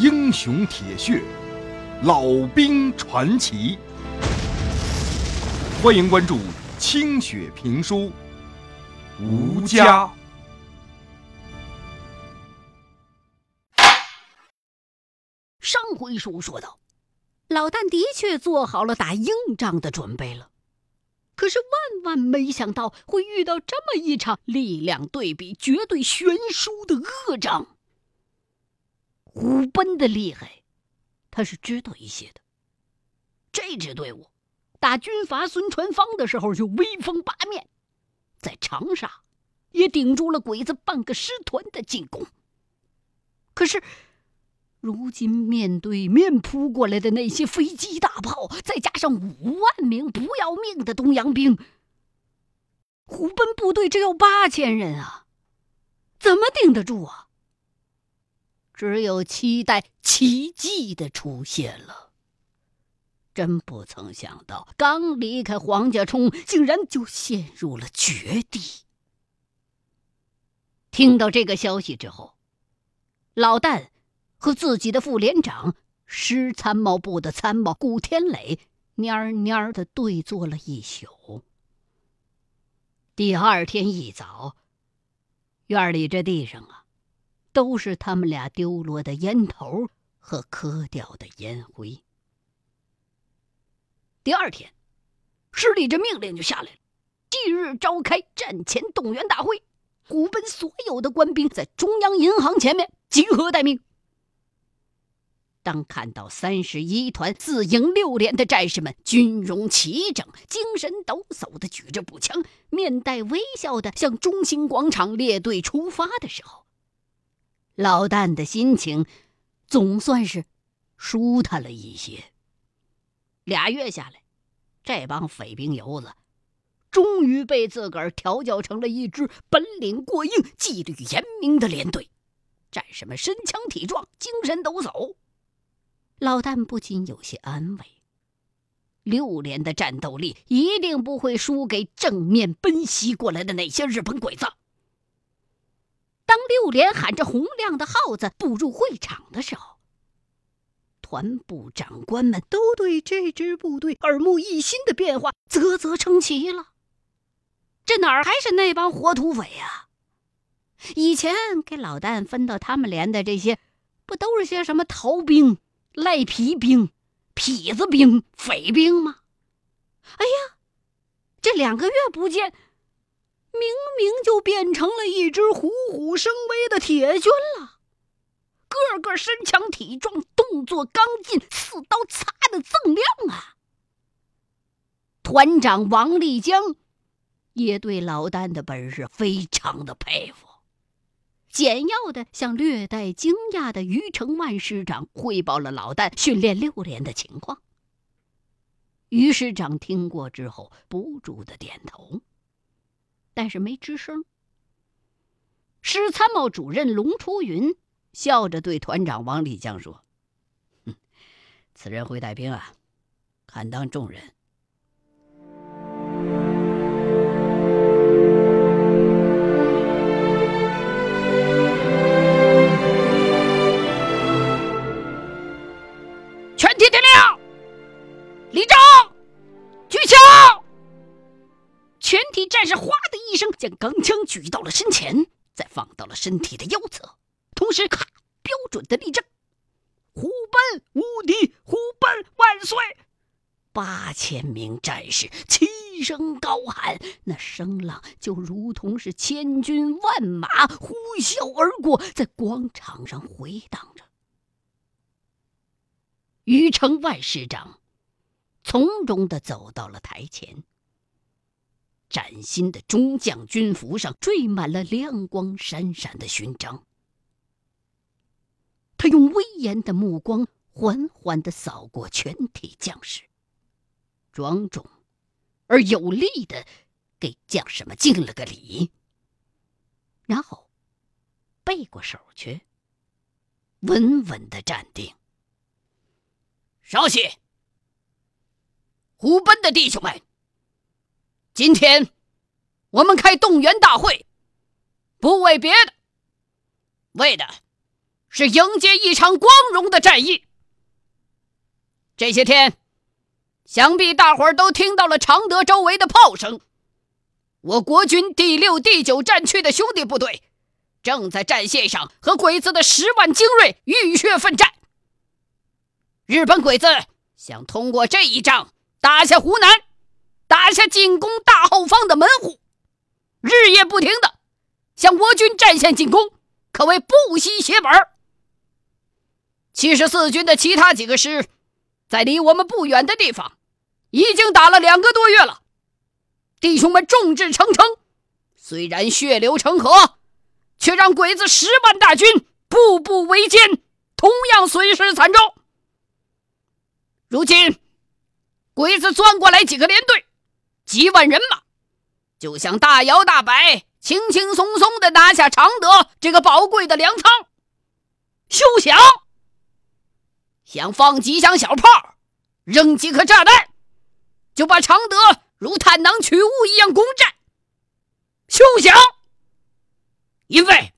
英雄铁血，老兵传奇。欢迎关注清雪评书《吴家》。上回书说到，老旦的确做好了打硬仗的准备了。可是万万没想到会遇到这么一场力量对比绝对悬殊的恶仗。虎贲的厉害，他是知道一些的。这支队伍打军阀孙传芳的时候就威风八面，在长沙也顶住了鬼子半个师团的进攻。可是。如今面对面扑过来的那些飞机大炮，再加上五万名不要命的东洋兵，虎贲部队只有八千人啊，怎么顶得住啊？只有期待奇迹的出现了。真不曾想到，刚离开黄家冲，竟然就陷入了绝地。听到这个消息之后，老旦。和自己的副连长师参谋部的参谋古天磊蔫蔫的对坐了一宿。第二天一早，院里这地上啊，都是他们俩丢落的烟头和磕掉的烟灰。第二天，市里这命令就下来了：即日召开战前动员大会，虎贲所有的官兵在中央银行前面集合待命。当看到三十一团自营六连的战士们军容齐整、精神抖擞的举着步枪，面带微笑的向中心广场列队出发的时候，老旦的心情总算是舒坦了一些。俩月下来，这帮匪兵游子终于被自个儿调教成了一支本领过硬、纪律严明的连队，战士们身强体壮、精神抖擞。老旦不禁有些安慰，六连的战斗力一定不会输给正面奔袭过来的那些日本鬼子。当六连喊着洪亮的号子步入会场的时候，团部长官们都对这支部队耳目一新的变化啧啧称奇了。这哪儿还是那帮活土匪呀？以前给老旦分到他们连的这些，不都是些什么逃兵？赖皮兵、痞子兵、匪兵吗？哎呀，这两个月不见，明明就变成了一支虎虎生威的铁军了，个个身强体壮，动作刚劲，似刀擦的锃亮啊！团长王立江也对老旦的本事非常的佩服。简要的向略带惊讶的于承万师长汇报了老旦训练六连的情况。于师长听过之后，不住的点头，但是没吱声。师参谋主任龙初云笑着对团长王立江说：“哼，此人会带兵啊，堪当重任。”战士“哗”的一声，将钢枪举到了身前，再放到了身体的腰侧，同时咔，标准的立正。虎贲无敌，虎贲万岁！八千名战士齐声高喊，那声浪就如同是千军万马呼啸而过，在广场上回荡着。于城万师长从容的走到了台前。崭新的中将军服上缀满了亮光闪闪的勋章。他用威严的目光缓缓的扫过全体将士，庄重而有力的给将士们敬了个礼，然后背过手去，稳稳的站定。稍息，虎贲的弟兄们。今天，我们开动员大会，不为别的，为的是迎接一场光荣的战役。这些天，想必大伙儿都听到了常德周围的炮声。我国军第六、第九战区的兄弟部队，正在战线上和鬼子的十万精锐浴血奋战。日本鬼子想通过这一仗打下湖南，打下进攻大后方的门户，日夜不停的向我军战线进攻，可谓不惜血本。七十四军的其他几个师，在离我们不远的地方，已经打了两个多月了。弟兄们众志成城，虽然血流成河，却让鬼子十万大军步步为艰，同样损失惨重。如今，鬼子钻过来几个连队，几万人马，就想大摇大摆、轻轻松松的拿下常德这个宝贵的粮仓。休想！想放几响小炮，扔几颗炸弹，就把常德如探囊取物一样攻占。休想！因为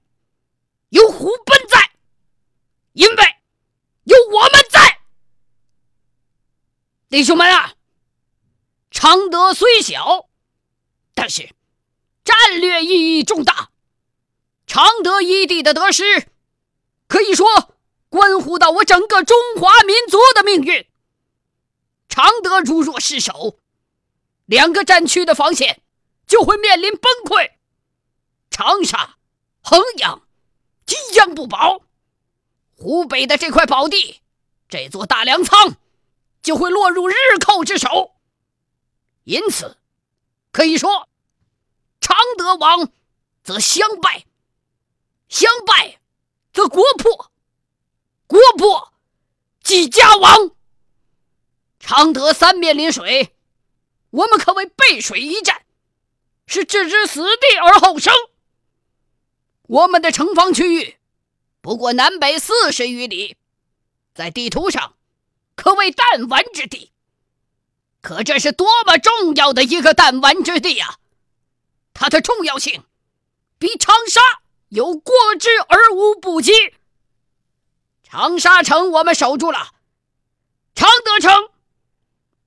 有虎贲在，因为有我们在。弟兄们啊，常德虽小，但是战略意义重大。常德一地的得失，可以说关乎到我整个中华民族的命运。常德如若失守，两个战区的防线就会面临崩溃，长沙、衡阳即将不保，湖北的这块宝地，这座大粮仓。就会落入日寇之手，因此可以说，常德亡则相败，相败则国破，国破即家亡。常德三面临水，我们可谓背水一战，是置之死地而后生。我们的城防区域不过南北四十余里，在地图上。可谓弹丸之地，可这是多么重要的一个弹丸之地呀！它的重要性比长沙有过之而无不及。长沙城我们守住了，常德城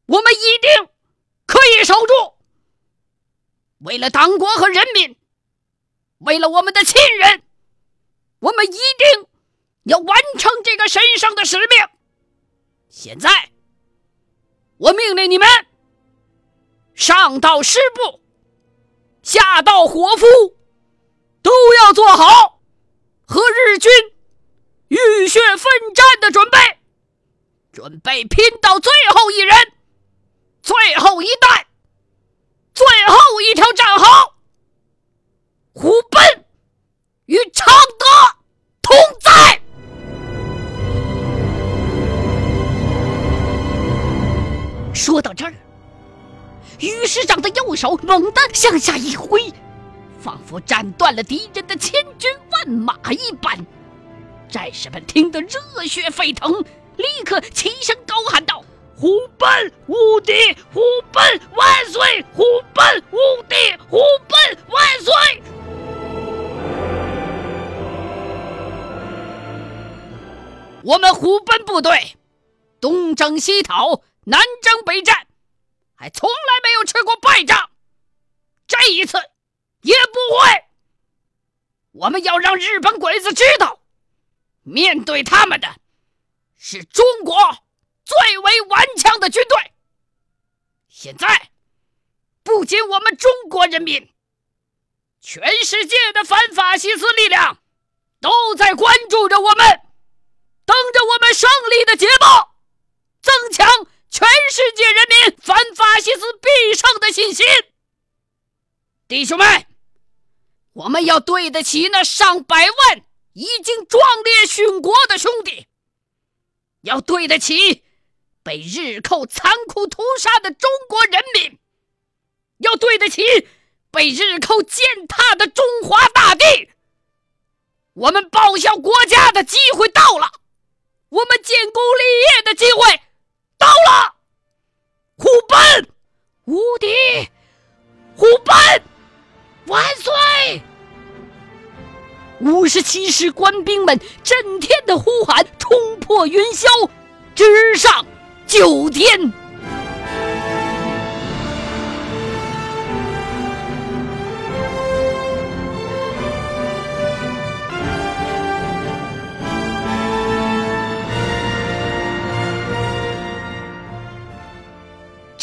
我们一定可以守住。为了党国和人民，为了我们的亲人，我们一定要完成这个神圣的使命。现在，我命令你们，上到师部，下到伙夫，都要做好和日军浴血奋战的准备，准备拼到最后一人、最后一代、最后一条战壕，虎贲与常德同说到这儿，于师长的右手猛地向下一挥，仿佛斩断了敌人的千军万马一般。战士们听得热血沸腾，立刻齐声高喊道：“虎贲无敌！虎贲万岁！虎贲无敌！虎贲万岁！”我们虎贲部队东征西讨。南征北战，还从来没有吃过败仗，这一次也不会。我们要让日本鬼子知道，面对他们的是中国最为顽强的军队。现在，不仅我们中国人民，全世界的反法西斯力量都在关注着我们，等着我们胜利的捷报，增强。全世界人民反法西斯必胜的信心，弟兄们，我们要对得起那上百万已经壮烈殉国的兄弟，要对得起被日寇残酷屠杀的中国人民，要对得起被日寇践踏的中华大地。我们报效国家的机会到了，我们建功立业的机会。到了，虎贲无敌，虎贲万岁！五十七师官兵们震天的呼喊冲破云霄，直上九天。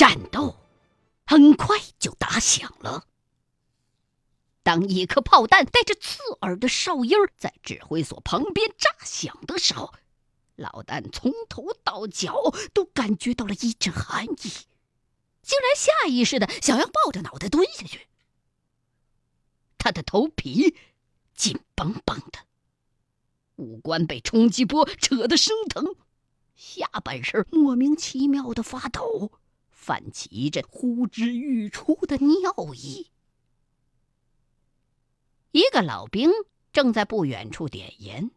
战斗很快就打响了。当一颗炮弹带着刺耳的哨音在指挥所旁边炸响的时候，老旦从头到脚都感觉到了一阵寒意，竟然下意识的想要抱着脑袋蹲下去。他的头皮紧绷绷的，五官被冲击波扯得生疼，下半身莫名其妙的发抖，泛起一阵呼之欲出的尿意。一个老兵正在不远处点烟。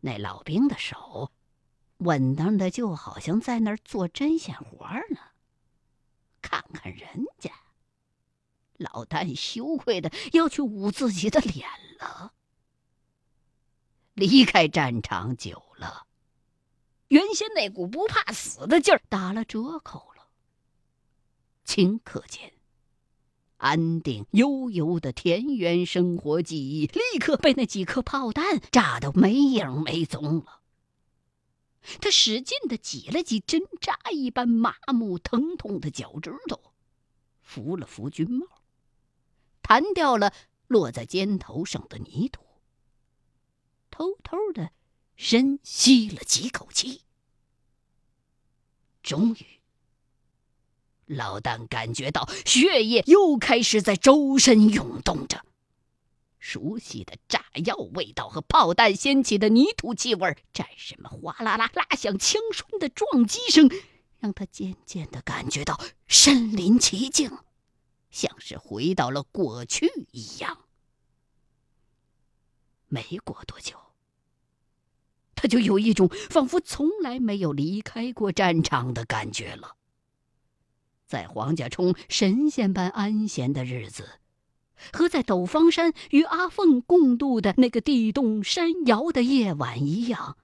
那老兵的手稳当的，就好像在那儿做针线活呢。看看人家，老旦羞愧的要去捂自己的脸了。离开战场久了，原先那股不怕死的劲儿打了折扣。顷刻间。安定悠悠的田园生活记忆，立刻被那几颗炮弹炸得没影没踪了。他使劲的挤了挤针扎一般麻木疼痛的脚趾头，扶了扶军帽，弹掉了落在肩头上的泥土，偷偷的深吸了几口气，终于。老旦感觉到血液又开始在周身涌动着，熟悉的炸药味道和炮弹掀起的泥土气味，战士们哗啦啦拉响枪栓的撞击声，让他渐渐的感觉到身临其境，像是回到了过去一样。没过多久，他就有一种仿佛从来没有离开过战场的感觉了。在黄家冲神仙般安闲的日子，和在斗方山与阿凤共度的那个地动山摇的夜晚一样，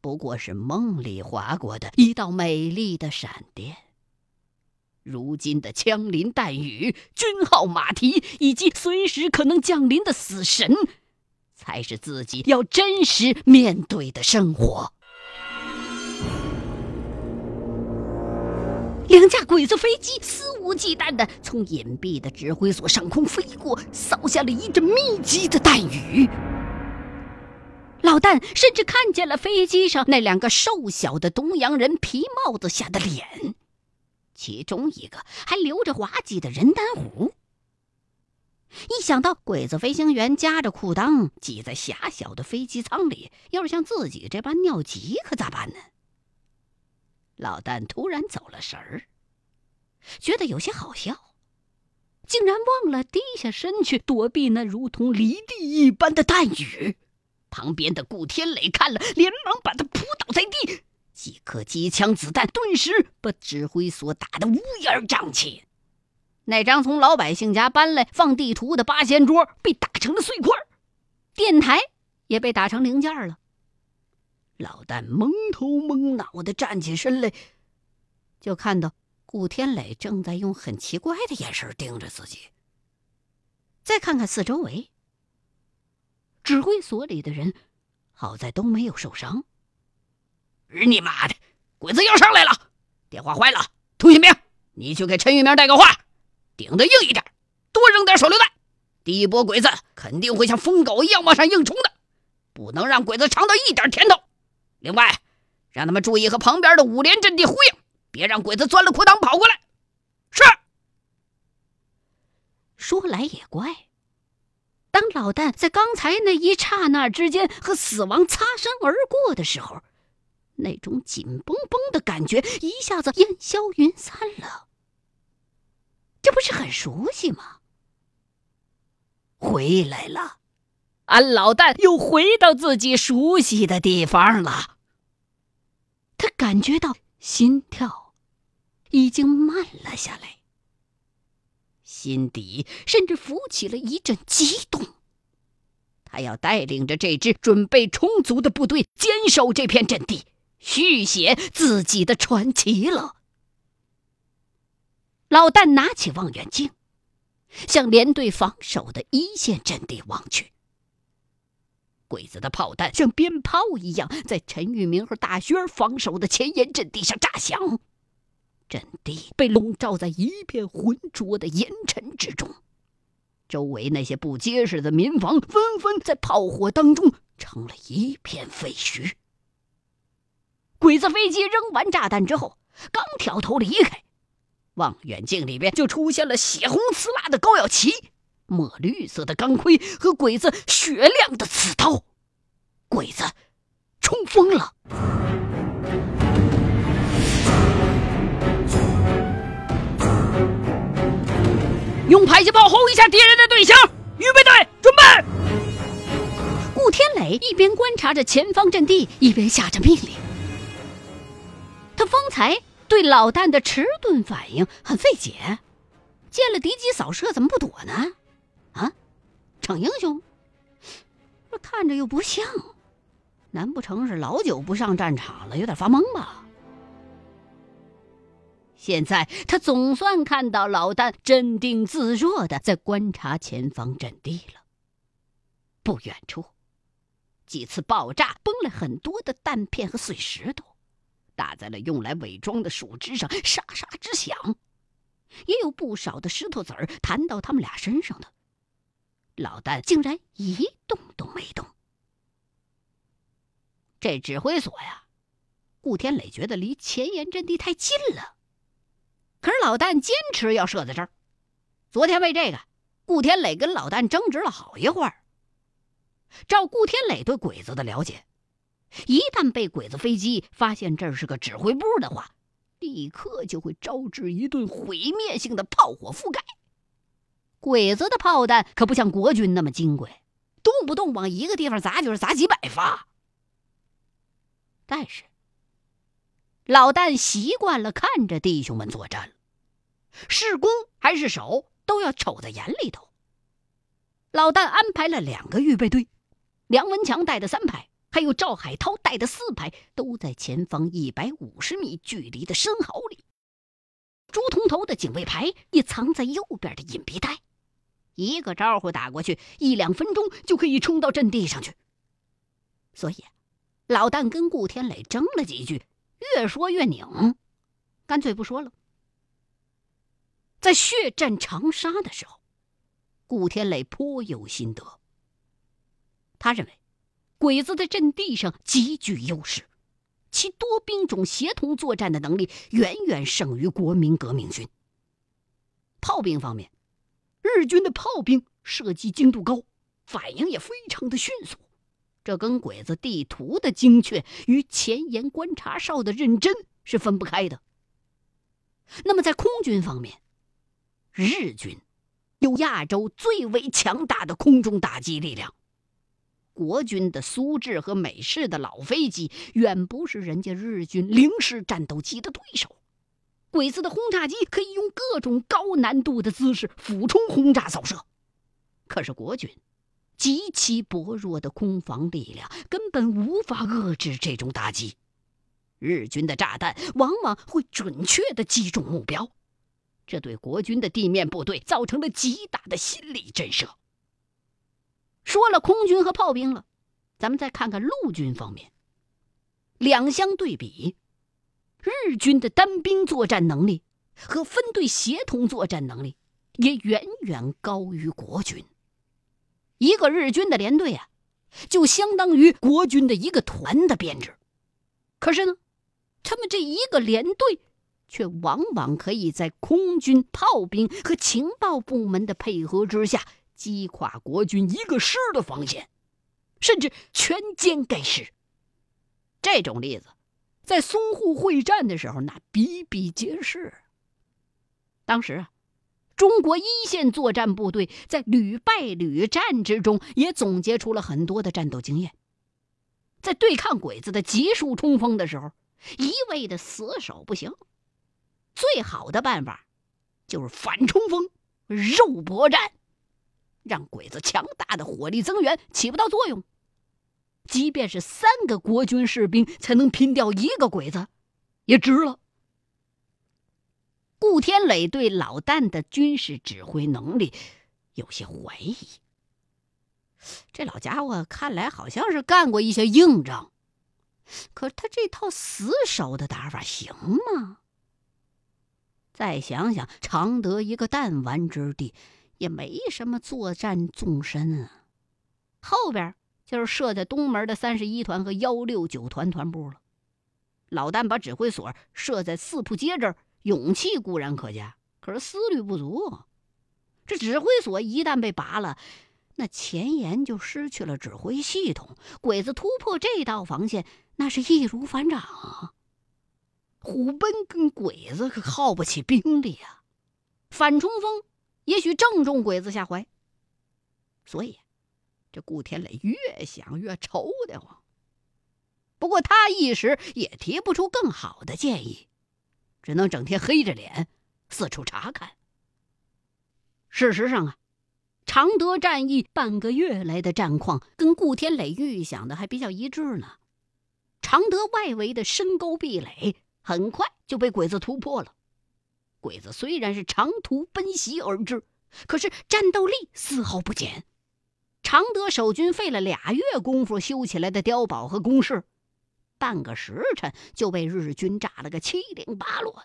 不过是梦里划过的一道美丽的闪电。如今的枪林弹雨、军号马蹄，以及随时可能降临的死神，才是自己要真实面对的生活。两架鬼子飞机肆无忌惮地从隐蔽的指挥所上空飞过，扫下了一阵密集的弹雨。老旦甚至看见了飞机上那两个瘦小的东洋人皮帽子下的脸，其中一个还留着滑稽的人丹胡。一想到鬼子飞行员夹着裤裆挤在狭小的飞机舱里，要是像自己这般尿急，可咋办呢？老旦突然走了神儿，觉得有些好笑，竟然忘了低下身去躲避那如同犁地一般的弹雨。旁边的顾天磊看了，连忙把他扑倒在地。几颗机枪子弹顿时把指挥所打得乌烟瘴气。那张从老百姓家搬来放地图的八仙桌被打成了碎块，电台也被打成零件了。老旦蒙头蒙脑的站起身来，就看到顾天磊正在用很奇怪的眼神盯着自己。再看看四周围，指挥所里的人好在都没有受伤。日你妈的，鬼子要上来了！电话坏了，童新兵，你去给陈玉明带个话，顶得硬一点，多扔点手榴弹。第一波鬼子肯定会像疯狗一样往上硬冲的，不能让鬼子尝到一点甜头。另外，让他们注意和旁边的五连阵地呼应，别让鬼子钻了裤裆跑过来。是。说来也怪，当老旦在刚才那一刹那之间和死亡擦身而过的时候，那种紧绷绷的感觉一下子烟消云散了。这不是很熟悉吗？回来了，俺老旦又回到自己熟悉的地方了。他感觉到心跳已经慢了下来，心底甚至浮起了一阵激动。他要带领着这支准备充足的部队坚守这片阵地，续写自己的传奇了。老旦拿起望远镜，向连队防守的一线阵地望去。鬼子的炮弹像鞭炮一样，在陈玉明和大轩防守的前沿阵地上炸响，阵地被笼罩在一片浑浊的烟尘之中。周围那些不结实的民房纷纷在炮火当中成了一片废墟。鬼子飞机扔完炸弹之后，刚挑头离开，望远镜里边就出现了血红刺辣的高耀旗、墨绿色的钢盔和鬼子雪亮的刺刀。鬼子冲锋了！用迫击炮轰一下敌人的队形！预备队，准备！顾天磊一边观察着前方阵地，一边下着命令。他方才对老旦的迟钝反应很费解，见了敌机扫射，怎么不躲呢？逞英雄？这看着又不像，难不成是老久不上战场了，有点发懵吧？现在他总算看到老旦镇定自若的在观察前方阵地了。不远处，几次爆炸崩了很多的弹片和碎石头，打在了用来伪装的树枝上，沙沙直响。也有不少的石头子儿弹到他们俩身上的。老旦竟然一动都没动。这指挥所呀，顾天磊觉得离前沿阵地太近了。可是老旦坚持要设在这儿。昨天为这个，顾天磊跟老旦争执了好一会儿。照顾天磊对鬼子的了解，一旦被鬼子飞机发现这是个指挥部的话，立刻就会招致一顿毁灭性的炮火覆盖。鬼子的炮弹可不像国军那么金贵，动不动往一个地方砸就是砸几百发。但是。老旦习惯了看着弟兄们作战了，是攻还是守都要瞅在眼里头。老旦安排了两个预备队，梁文强带的三排，还有赵海涛带的四排，都在前方一百五十米距离的深壕里。朱铜头的警卫排也藏在右边的隐蔽带，一个招呼打过去，一两分钟就可以冲到阵地上去。所以，老旦跟顾天磊争了几句。越说越拧，干脆不说了。在血战长沙的时候，顾天磊颇有心得。他认为，鬼子的阵地上极具优势，其多兵种协同作战的能力远远胜于国民革命军。炮兵方面，日军的炮兵射击精度高，反应也非常的迅速。这跟鬼子地图的精确与前沿观察哨的认真是分不开的。那么在空军方面，日军有亚洲最为强大的空中打击力量，国军的苏制和美式的老飞机远不是人家日军零式战斗机的对手。鬼子的轰炸机可以用各种高难度的姿势俯冲轰炸扫射，可是国军。极其薄弱的空防力量根本无法遏制这种打击，日军的炸弹往往会准确的击中目标，这对国军的地面部队造成了极大的心理震慑。说了空军和炮兵了，咱们再看看陆军方面。两相对比，日军的单兵作战能力和分队协同作战能力也远远高于国军。一个日军的连队啊，就相当于国军的一个团的编制。可是呢，他们这一个连队，却往往可以在空军、炮兵和情报部门的配合之下，击垮国军一个师的防线，甚至全歼该师。这种例子，在淞沪会战的时候那比比皆是。当时啊。中国一线作战部队在屡败屡战之中，也总结出了很多的战斗经验。在对抗鬼子的急速冲锋的时候，一味的死守不行，最好的办法就是反冲锋、肉搏战。让鬼子强大的火力增援起不到作用。即便是三个国军士兵才能拼掉一个鬼子，也值了。顾天磊对老旦的军事指挥能力有些怀疑。这老家伙看来好像是干过一些硬仗，可他这套死守的打法行吗？再想想，常德一个弹丸之地，也没什么作战纵深啊。后边就是设在东门的三十一团和幺六九团团部了。老旦把指挥所设在四铺街这儿，勇气固然可嘉，可是思虑不足。这指挥所一旦被拔了，那前沿就失去了指挥系统，鬼子突破这道防线，那是易如反掌啊！虎贲跟鬼子可耗不起兵力啊，反冲锋也许正中鬼子下怀。所以，这顾天磊越想越愁得慌。不过他一时也提不出更好的建议，只能整天黑着脸四处查看。事实上啊。常德战役半个月来的战况，跟顾天磊预想的还比较一致呢。常德外围的深沟壁垒很快就被鬼子突破了。鬼子虽然是长途奔袭而至，可是战斗力丝毫不减。常德守军费了俩月功夫修起来的碉堡和工事，半个时辰就被日军炸了个七零八落。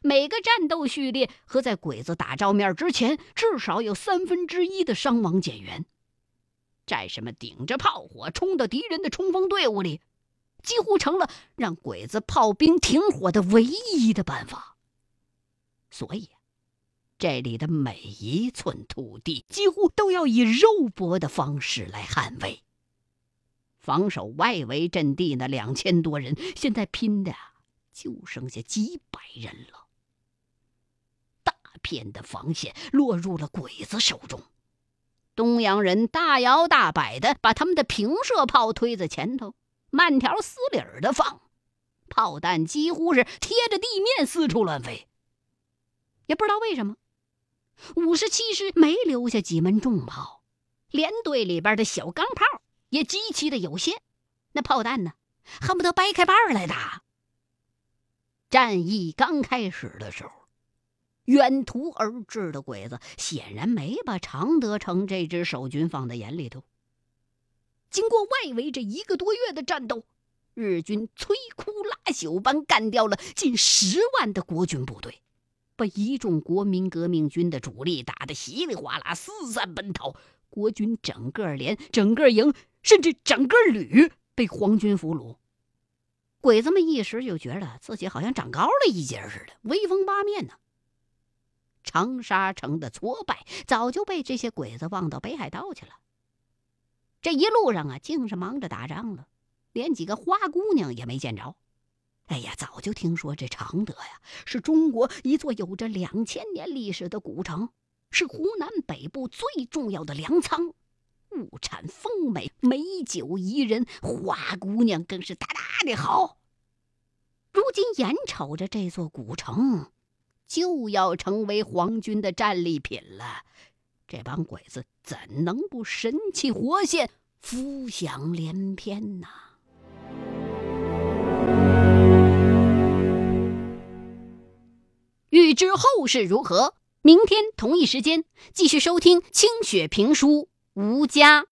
每个战斗序列和在鬼子打照面之前，至少有三分之一的伤亡减员。战士们顶着炮火冲到敌人的冲锋队伍里，几乎成了让鬼子炮兵停火的唯一的办法。所以，这里的每一寸土地几乎都要以肉搏的方式来捍卫。防守外围阵地那两千多人，现在拼的就剩下几百人了。大片的防线落入了鬼子手中，东洋人大摇大摆的把他们的平射炮推在前头，慢条斯理的放，炮弹几乎是贴着地面四处乱飞。也不知道为什么，五十七师没留下几门重炮，连队里边的小钢炮也极其的有限，那炮弹呢，恨不得掰开把来打。战役刚开始的时候。远途而至的鬼子显然没把常德城这支守军放在眼里头。经过外围这一个多月的战斗，日军摧枯拉朽般干掉了近十万的国军部队，把一众国民革命军的主力打得稀里哗啦四散奔逃。国军整个连、整个营，甚至整个旅被皇军俘虏。鬼子们一时就觉得自己好像长高了一截似的，威风八面呢。长沙城的挫败早就被这些鬼子忘到北海道去了。这一路上啊，净是忙着打仗了，连几个花姑娘也没见着。哎呀，早就听说这常德呀，是中国一座有着两千年历史的古城，是湖南北部最重要的粮仓，物产丰美，美酒宜人，花姑娘更是大大的好。如今眼瞅着这座古城。就要成为皇军的战利品了，这帮鬼子怎能不神气活现、浮想联翩呢？知后事如何？明天同一时间继续收听清雪评书吴家。